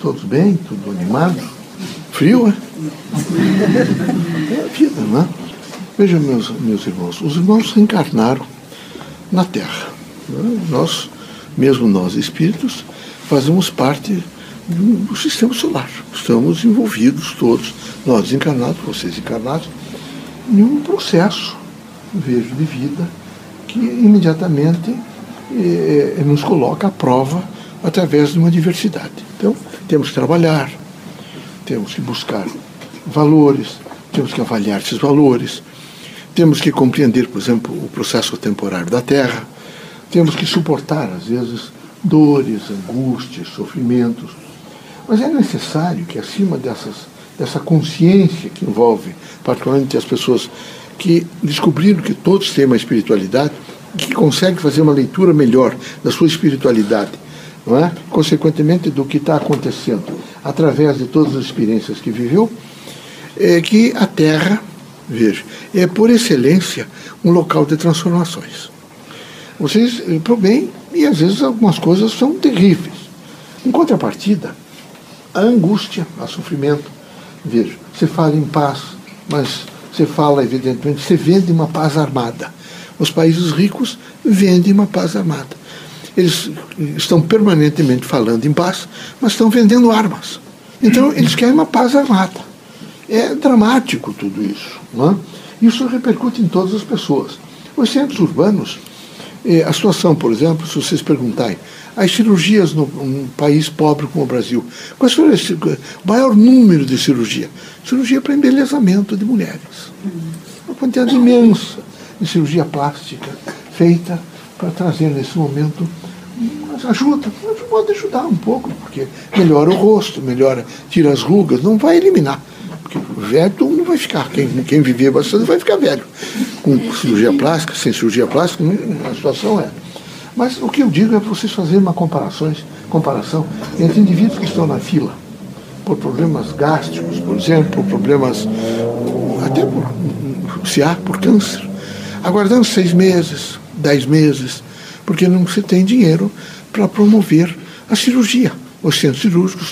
todos bem? Tudo animado? Frio, né? É a vida, né? Vejam, meus, meus irmãos, os irmãos reencarnaram na Terra. Né? Nós, mesmo nós espíritos, fazemos parte do sistema solar. Estamos envolvidos todos, nós encarnados, vocês encarnados, em um processo, vejo, de vida que imediatamente eh, nos coloca à prova através de uma diversidade. Então, temos que trabalhar, temos que buscar valores, temos que avaliar esses valores, temos que compreender, por exemplo, o processo temporário da Terra, temos que suportar, às vezes, dores, angústias, sofrimentos. Mas é necessário que, acima dessas, dessa consciência que envolve, particularmente as pessoas que descobriram que todos têm uma espiritualidade, que conseguem fazer uma leitura melhor da sua espiritualidade, não é? consequentemente do que está acontecendo, através de todas as experiências que viveu, é que a Terra, veja, é por excelência um local de transformações. Vocês, eh, para o bem, e às vezes algumas coisas são terríveis. Em contrapartida, a angústia, o sofrimento. Veja, você fala em paz, mas você fala, evidentemente, você vende uma paz armada. Os países ricos vendem uma paz armada. Eles estão permanentemente falando em paz, mas estão vendendo armas. Então, eles querem uma paz armada. É dramático tudo isso. Não é? Isso repercute em todas as pessoas. Os centros urbanos, eh, a situação, por exemplo, se vocês perguntarem, as cirurgias num país pobre como o Brasil, qual foi o maior número de cirurgia? Cirurgia para embelezamento de mulheres. Uma quantidade imensa de cirurgia plástica feita para trazer nesse momento ajuda, pode ajudar um pouco, porque melhora o rosto, melhora, tira as rugas, não vai eliminar. Porque velho não vai ficar, quem, quem vivia bastante vai ficar velho. Com cirurgia plástica, sem cirurgia plástica, a situação é. Mas o que eu digo é para vocês fazerem uma comparações, comparação entre indivíduos que estão na fila por problemas gástricos, por exemplo, por problemas até por, se há por câncer, aguardando seis meses, dez meses, porque não se tem dinheiro para promover a cirurgia, o centro cirúrgico.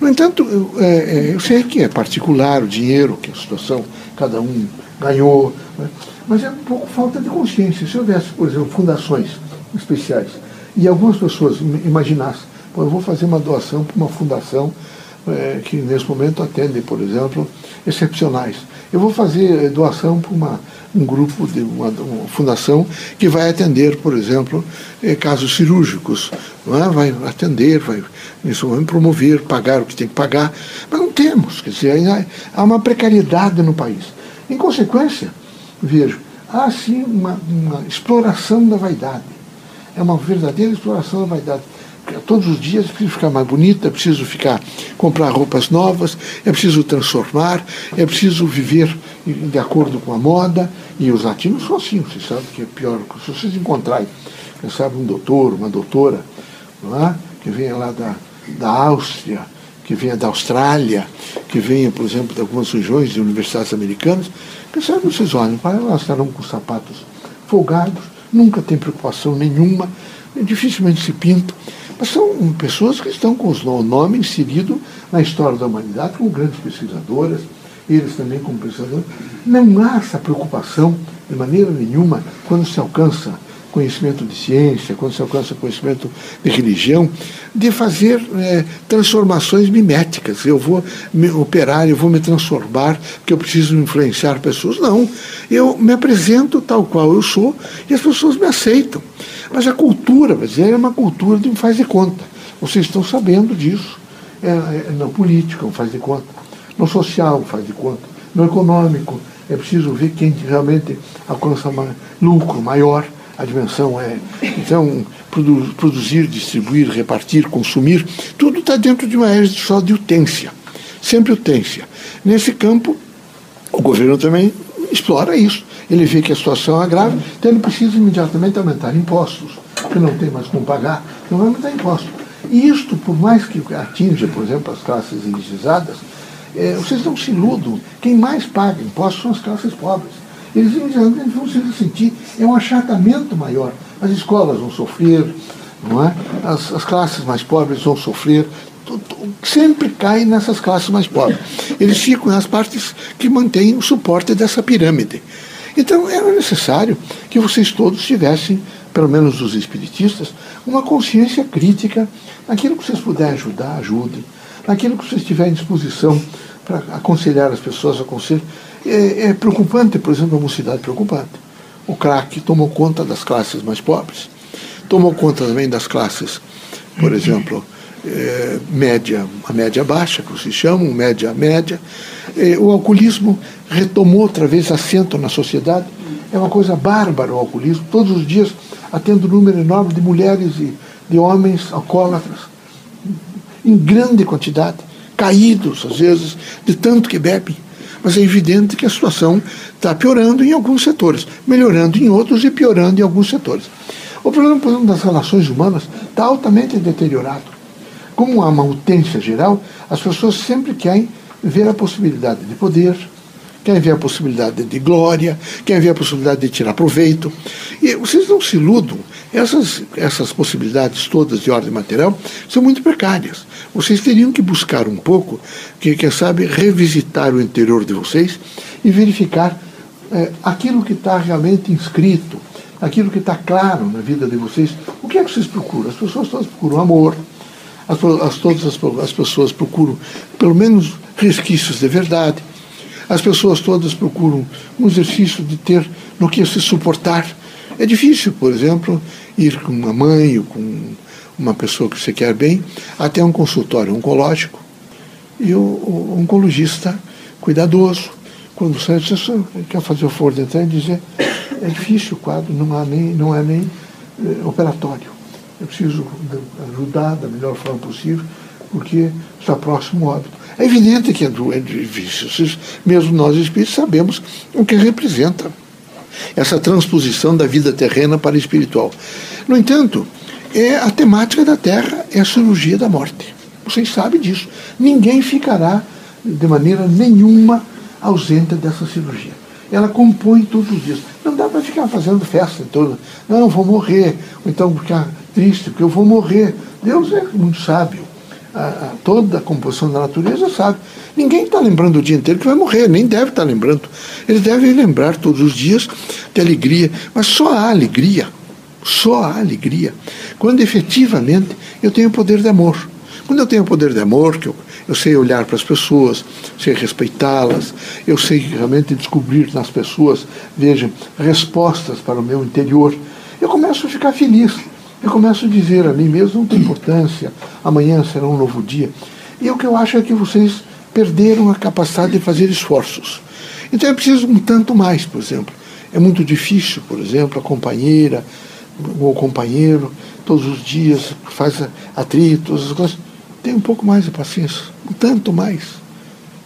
No entanto, eu, é, é, eu sei que é particular o dinheiro, que a situação, cada um ganhou, né? mas é um pouco falta de consciência. Se houvesse, por exemplo, fundações especiais e algumas pessoas imaginassem, eu vou fazer uma doação para uma fundação é, que nesse momento atende, por exemplo, excepcionais. Eu vou fazer doação para uma, um grupo de uma, uma, fundação que vai atender, por exemplo, eh, casos cirúrgicos. É? Vai atender, vai nesse momento, promover, pagar o que tem que pagar. Mas não temos, quer dizer, há uma precariedade no país. Em consequência, vejo, há sim uma, uma exploração da vaidade. É uma verdadeira exploração da vaidade todos os dias é preciso ficar mais bonita, é preciso ficar comprar roupas novas, é preciso transformar, é preciso viver de acordo com a moda. E os latinos são assim, vocês sabem que é pior. Se vocês encontrarem, quem sabe, um doutor, uma doutora, é? que venha lá da, da Áustria, que venha da Austrália, que venha, por exemplo, de algumas regiões de universidades americanas, quem sabe vocês olham para elas estarão com sapatos folgados, nunca tem preocupação nenhuma, dificilmente se pintam. Mas são pessoas que estão com o nome inserido na história da humanidade como grandes pesquisadoras, eles também como pesquisadores. Não há essa preocupação, de maneira nenhuma, quando se alcança conhecimento de ciência, quando se alcança conhecimento de religião, de fazer é, transformações miméticas. Eu vou me operar, eu vou me transformar, porque eu preciso influenciar pessoas. Não. Eu me apresento tal qual eu sou e as pessoas me aceitam. Mas a cultura brasileira é uma cultura de um faz de conta. Vocês estão sabendo disso. É, é, no político, um faz de conta. No social, faz de conta. No econômico, é preciso ver quem realmente alcança lucro maior. A dimensão é. Então, produ produzir, distribuir, repartir, consumir, tudo está dentro de uma área só de utência. Sempre utência. Nesse campo, o governo também explora isso ele vê que a situação é grave, então ele precisa imediatamente aumentar impostos, porque não tem mais como pagar, então vai aumentar impostos. E isto, por mais que atinja, por exemplo, as classes elitizadas, é, vocês não se iludam, quem mais paga impostos são as classes pobres. Eles vão se sentir, é um achatamento maior. As escolas vão sofrer, não é? as, as classes mais pobres vão sofrer, sempre cai nessas classes mais pobres. Eles ficam nas partes que mantêm o suporte dessa pirâmide. Então era necessário que vocês todos tivessem, pelo menos os espiritistas, uma consciência crítica naquilo que vocês puderem ajudar, ajudem. Naquilo que vocês tiverem disposição para aconselhar as pessoas, aconselhem. É, é preocupante, por exemplo, a mocidade preocupante. O crack tomou conta das classes mais pobres, tomou conta também das classes, por exemplo, é, média, a média baixa, que vocês chamam, média média. É, o alcoolismo retomou outra vez assento na sociedade. É uma coisa bárbara o alcoolismo. Todos os dias atendo um número enorme de mulheres e de homens alcoólatras, em grande quantidade, caídos, às vezes, de tanto que bebem. Mas é evidente que a situação está piorando em alguns setores, melhorando em outros e piorando em alguns setores. O problema, por exemplo, das relações humanas está altamente deteriorado. Como há uma utência geral, as pessoas sempre querem ver a possibilidade de poder, querem ver a possibilidade de glória, querem ver a possibilidade de tirar proveito. E vocês não se iludam, essas, essas possibilidades todas de ordem material são muito precárias. Vocês teriam que buscar um pouco, que, quem sabe, revisitar o interior de vocês e verificar é, aquilo que está realmente inscrito, aquilo que está claro na vida de vocês. O que é que vocês procuram? As pessoas todas procuram amor, as, as, todas as, as pessoas procuram, pelo menos, resquícios de verdade. As pessoas todas procuram um exercício de ter no que se suportar. É difícil, por exemplo, ir com uma mãe ou com uma pessoa que você quer bem até um consultório oncológico e o, o oncologista cuidadoso. Quando você quer fazer o de entrar e dizer é difícil o quadro, não, há nem, não é nem eh, operatório. Eu preciso ajudar da melhor forma possível, porque está próximo ao óbito. É evidente que é, é difícil. Mesmo nós espíritos sabemos o que representa essa transposição da vida terrena para a espiritual. No entanto, é a temática da Terra é a cirurgia da morte. Vocês sabem disso. Ninguém ficará de maneira nenhuma ausente dessa cirurgia. Ela compõe todos os dias. Não dá para ficar fazendo festa toda. Não, vou morrer. Ou então ficar triste, porque eu vou morrer. Deus é muito sábio. A, a, toda a composição da natureza sabe. Ninguém está lembrando o dia inteiro que vai morrer, nem deve estar tá lembrando. Ele deve lembrar todos os dias de alegria. Mas só há alegria só a alegria. Quando efetivamente eu tenho poder de amor. Quando eu tenho poder de amor, que eu, eu sei olhar para as pessoas, sei respeitá-las, eu sei realmente descobrir nas pessoas, vejam, respostas para o meu interior, eu começo a ficar feliz. Eu começo a dizer a mim mesmo, não tem importância, amanhã será um novo dia. E o que eu acho é que vocês perderam a capacidade de fazer esforços. Então é preciso um tanto mais, por exemplo. É muito difícil, por exemplo, a companheira, o companheiro, todos os dias, faz atritos, as coisas. Tem um pouco mais de paciência, um tanto mais,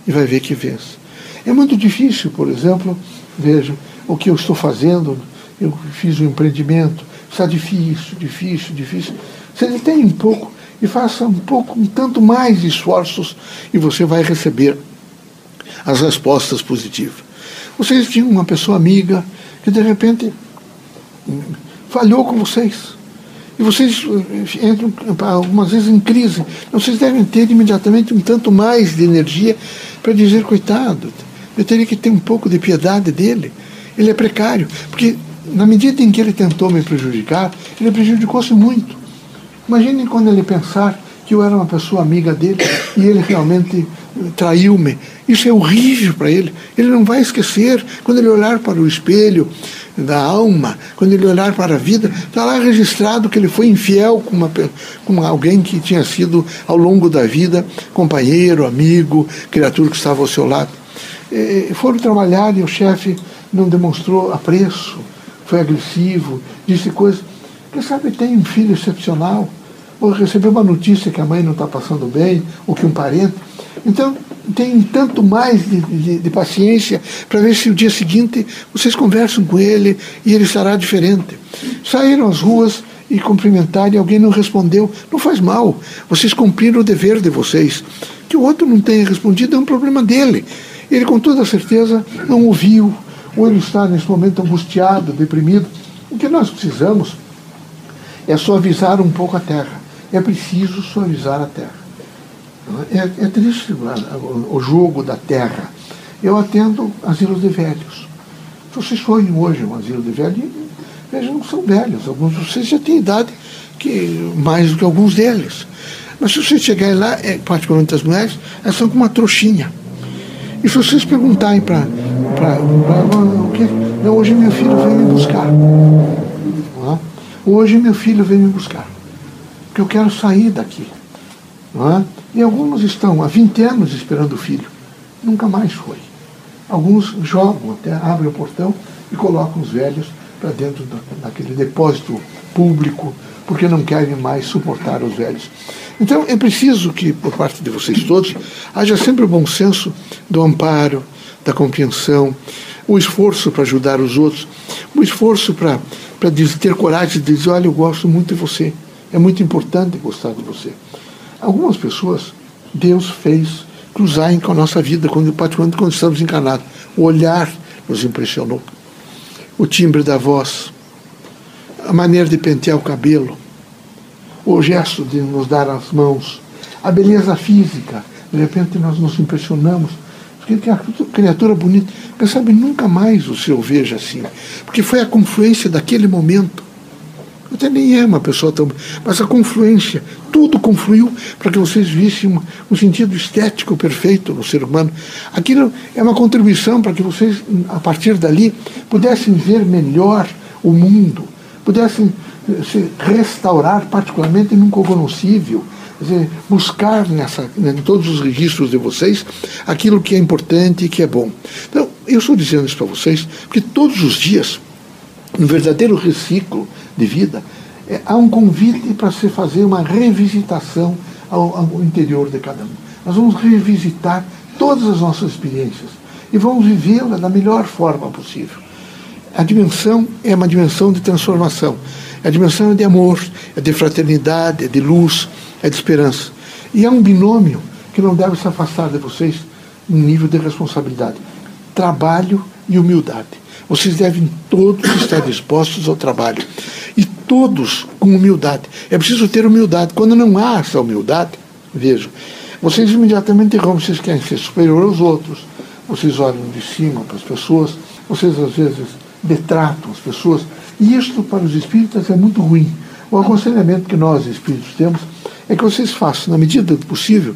e vai ver que vence. É muito difícil, por exemplo, veja, o que eu estou fazendo, eu fiz um empreendimento, está difícil, difícil, difícil. Você detém um pouco e faça um pouco, um tanto mais de esforços e você vai receber as respostas positivas. Vocês tinham uma pessoa amiga que de repente falhou com vocês. E vocês eh, entram algumas vezes em crise. Vocês devem ter imediatamente um tanto mais de energia para dizer, coitado, eu teria que ter um pouco de piedade dele. Ele é precário. Porque na medida em que ele tentou me prejudicar, ele prejudicou-se muito. Imaginem quando ele pensar que eu era uma pessoa amiga dele e ele realmente traiu-me. Isso é horrível para ele. Ele não vai esquecer. Quando ele olhar para o espelho da alma, quando ele olhar para a vida, está lá registrado que ele foi infiel com, uma, com alguém que tinha sido, ao longo da vida, companheiro, amigo, criatura que estava ao seu lado. E foram trabalhar e o chefe não demonstrou apreço, foi agressivo, disse coisas. Quem sabe tem um filho excepcional, ou recebeu uma notícia que a mãe não está passando bem, ou que um parente. Então, tem tanto mais de, de, de paciência para ver se o dia seguinte vocês conversam com ele e ele estará diferente. Saíram às ruas e cumprimentaram e alguém não respondeu. Não faz mal. Vocês cumpriram o dever de vocês. Que o outro não tenha respondido é um problema dele. Ele, com toda certeza, não ouviu, ou ele está nesse momento angustiado, deprimido. O que nós precisamos é suavizar um pouco a terra. É preciso suavizar a terra. É, é triste o, jogo da terra. Eu atendo asilos de velhos. Se vocês forem hoje um asilo de velhos, vejam, não são velhos. Alguns de vocês já têm idade que, mais do que alguns deles. Mas se vocês chegarem lá, é, particularmente as mulheres, elas são com uma trouxinha. E se vocês perguntarem para. o que? Não, hoje meu filho veio me buscar. Hoje meu filho veio me buscar. Porque eu quero sair daqui. É? E alguns estão há 20 anos esperando o filho. Nunca mais foi. Alguns jogam, até abrem o portão e colocam os velhos para dentro daquele depósito público, porque não querem mais suportar os velhos. Então é preciso que, por parte de vocês todos, haja sempre o bom senso do amparo, da compreensão, o esforço para ajudar os outros, o esforço para, para ter coragem de dizer: olha, eu gosto muito de você, é muito importante gostar de você. Algumas pessoas, Deus fez cruzarem com a nossa vida, quando, particularmente quando estamos encarnados. O olhar nos impressionou, o timbre da voz, a maneira de pentear o cabelo, o gesto de nos dar as mãos, a beleza física. De repente nós nos impressionamos. Porque criatura bonita. Quem sabe nunca mais o senhor veja assim. Porque foi a confluência daquele momento. Até nem é uma pessoa tão. Mas a confluência, tudo confluiu para que vocês vissem um sentido estético perfeito no ser humano. Aquilo é uma contribuição para que vocês, a partir dali, pudessem ver melhor o mundo, pudessem se restaurar, particularmente num cognoscível, buscar nessa, em todos os registros de vocês aquilo que é importante e que é bom. Então, eu estou dizendo isso para vocês porque todos os dias, um verdadeiro reciclo de vida, é, há um convite para se fazer uma revisitação ao, ao interior de cada um. Nós vamos revisitar todas as nossas experiências e vamos vivê-la da melhor forma possível. A dimensão é uma dimensão de transformação. A dimensão é de amor, é de fraternidade, é de luz, é de esperança. E há um binômio que não deve se afastar de vocês um nível de responsabilidade: trabalho e humildade. Vocês devem todos estar dispostos ao trabalho. E todos com humildade. É preciso ter humildade. Quando não há essa humildade, vejam, vocês imediatamente erram, vocês querem ser superior aos outros, vocês olham de cima para as pessoas, vocês às vezes detratam as pessoas, e isto para os espíritas é muito ruim. O aconselhamento que nós, espíritos, temos é que vocês façam, na medida do possível,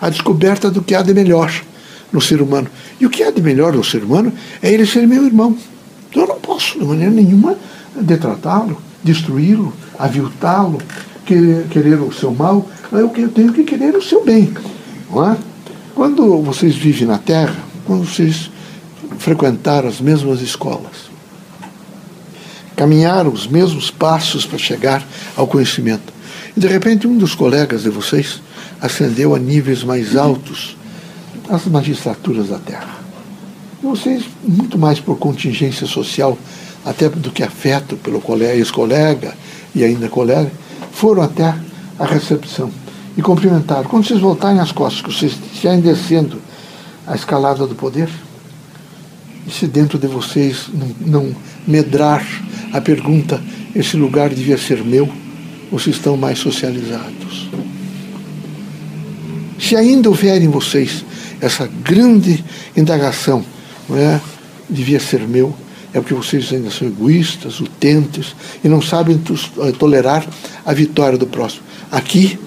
a descoberta do que há de melhor no ser humano. E o que há de melhor no ser humano é ele ser meu irmão. Então eu não posso, de maneira nenhuma, detratá-lo, destruí-lo, aviltá-lo, querer o seu mal. Eu tenho que querer o seu bem. Não é? Quando vocês vivem na Terra, quando vocês frequentaram as mesmas escolas, caminharam os mesmos passos para chegar ao conhecimento. E de repente um dos colegas de vocês ascendeu a níveis mais altos as magistraturas da terra. E vocês, muito mais por contingência social, até do que afeto pelo ex-colega e ainda colega, foram até a recepção e cumprimentaram. Quando vocês voltarem às costas, que vocês estiverem descendo a escalada do poder, e se dentro de vocês não, não medrar a pergunta: esse lugar devia ser meu? Ou se estão mais socializados? Se ainda houver em vocês essa grande indagação, não é? devia ser meu, é porque vocês ainda são egoístas, utentes e não sabem eh, tolerar a vitória do próximo. Aqui,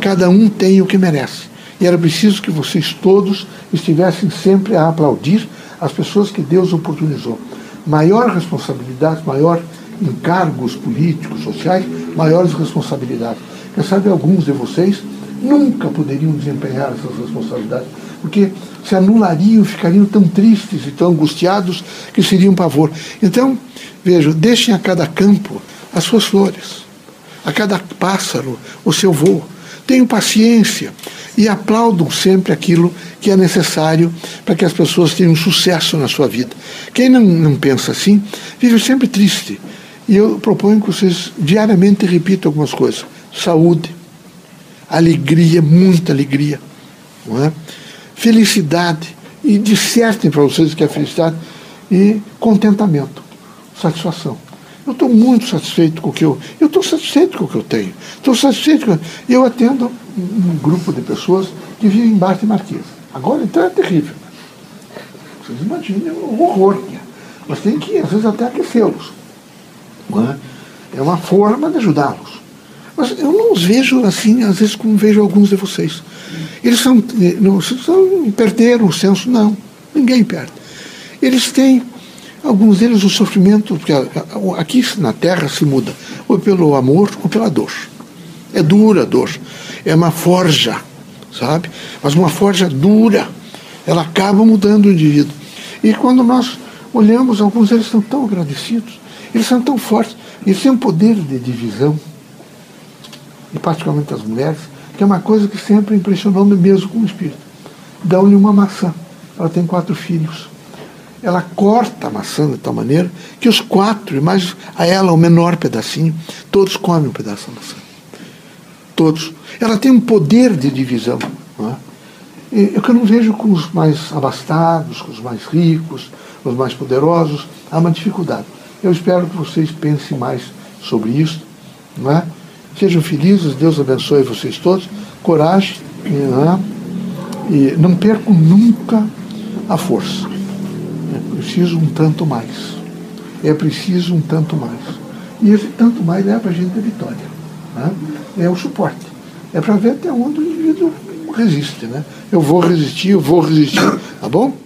cada um tem o que merece. E era preciso que vocês todos estivessem sempre a aplaudir as pessoas que Deus oportunizou. Maior responsabilidade, maior encargos políticos, sociais, maiores responsabilidades. Quem sabe alguns de vocês nunca poderiam desempenhar essas responsabilidades, porque se anulariam, ficariam tão tristes e tão angustiados que seria um pavor. Então, vejam, deixem a cada campo as suas flores, a cada pássaro o seu voo. Tenham paciência e aplaudam sempre aquilo que é necessário para que as pessoas tenham sucesso na sua vida. Quem não, não pensa assim, vive sempre triste. E eu proponho que vocês diariamente repitam algumas coisas. Saúde, alegria, muita alegria, não é? felicidade, e dissertem para vocês que é felicidade, e contentamento, satisfação. Eu estou muito satisfeito com o que eu. Eu estou satisfeito com o que eu tenho. Estou satisfeito com. Eu atendo um grupo de pessoas que vive embaixo de Marquesa. Agora, então, é terrível. Vocês imaginem o horror que é. Mas tem que, às vezes, até aquecê-los. É? é uma forma de ajudá-los. Mas eu não os vejo assim, às vezes, como vejo alguns de vocês. Eles são, não, são perderam o senso, não. Ninguém perde. Eles têm, alguns deles, o sofrimento, porque aqui na Terra se muda, ou pelo amor ou pela dor. É dura a dor. É uma forja, sabe? Mas uma forja dura. Ela acaba mudando o indivíduo. E quando nós olhamos, alguns deles estão tão agradecidos, eles são tão fortes, eles têm um poder de divisão, e particularmente as mulheres, que é uma coisa que sempre impressionou me mesmo como espírito. Dão-lhe uma maçã. Ela tem quatro filhos. Ela corta a maçã de tal maneira que os quatro, e mais a ela o menor pedacinho, todos comem um pedaço da maçã. Todos. Ela tem um poder de divisão. Não é? Eu que não vejo com os mais abastados, com os mais ricos, os mais poderosos, há uma dificuldade. Eu espero que vocês pensem mais sobre isso. É? Sejam felizes, Deus abençoe vocês todos. Coragem não é? e não percam nunca a força. É preciso um tanto mais. É preciso um tanto mais. E esse tanto mais é para a gente ter vitória. É? É o suporte. É para ver até onde o indivíduo resiste. Né? Eu vou resistir, eu vou resistir. Tá bom?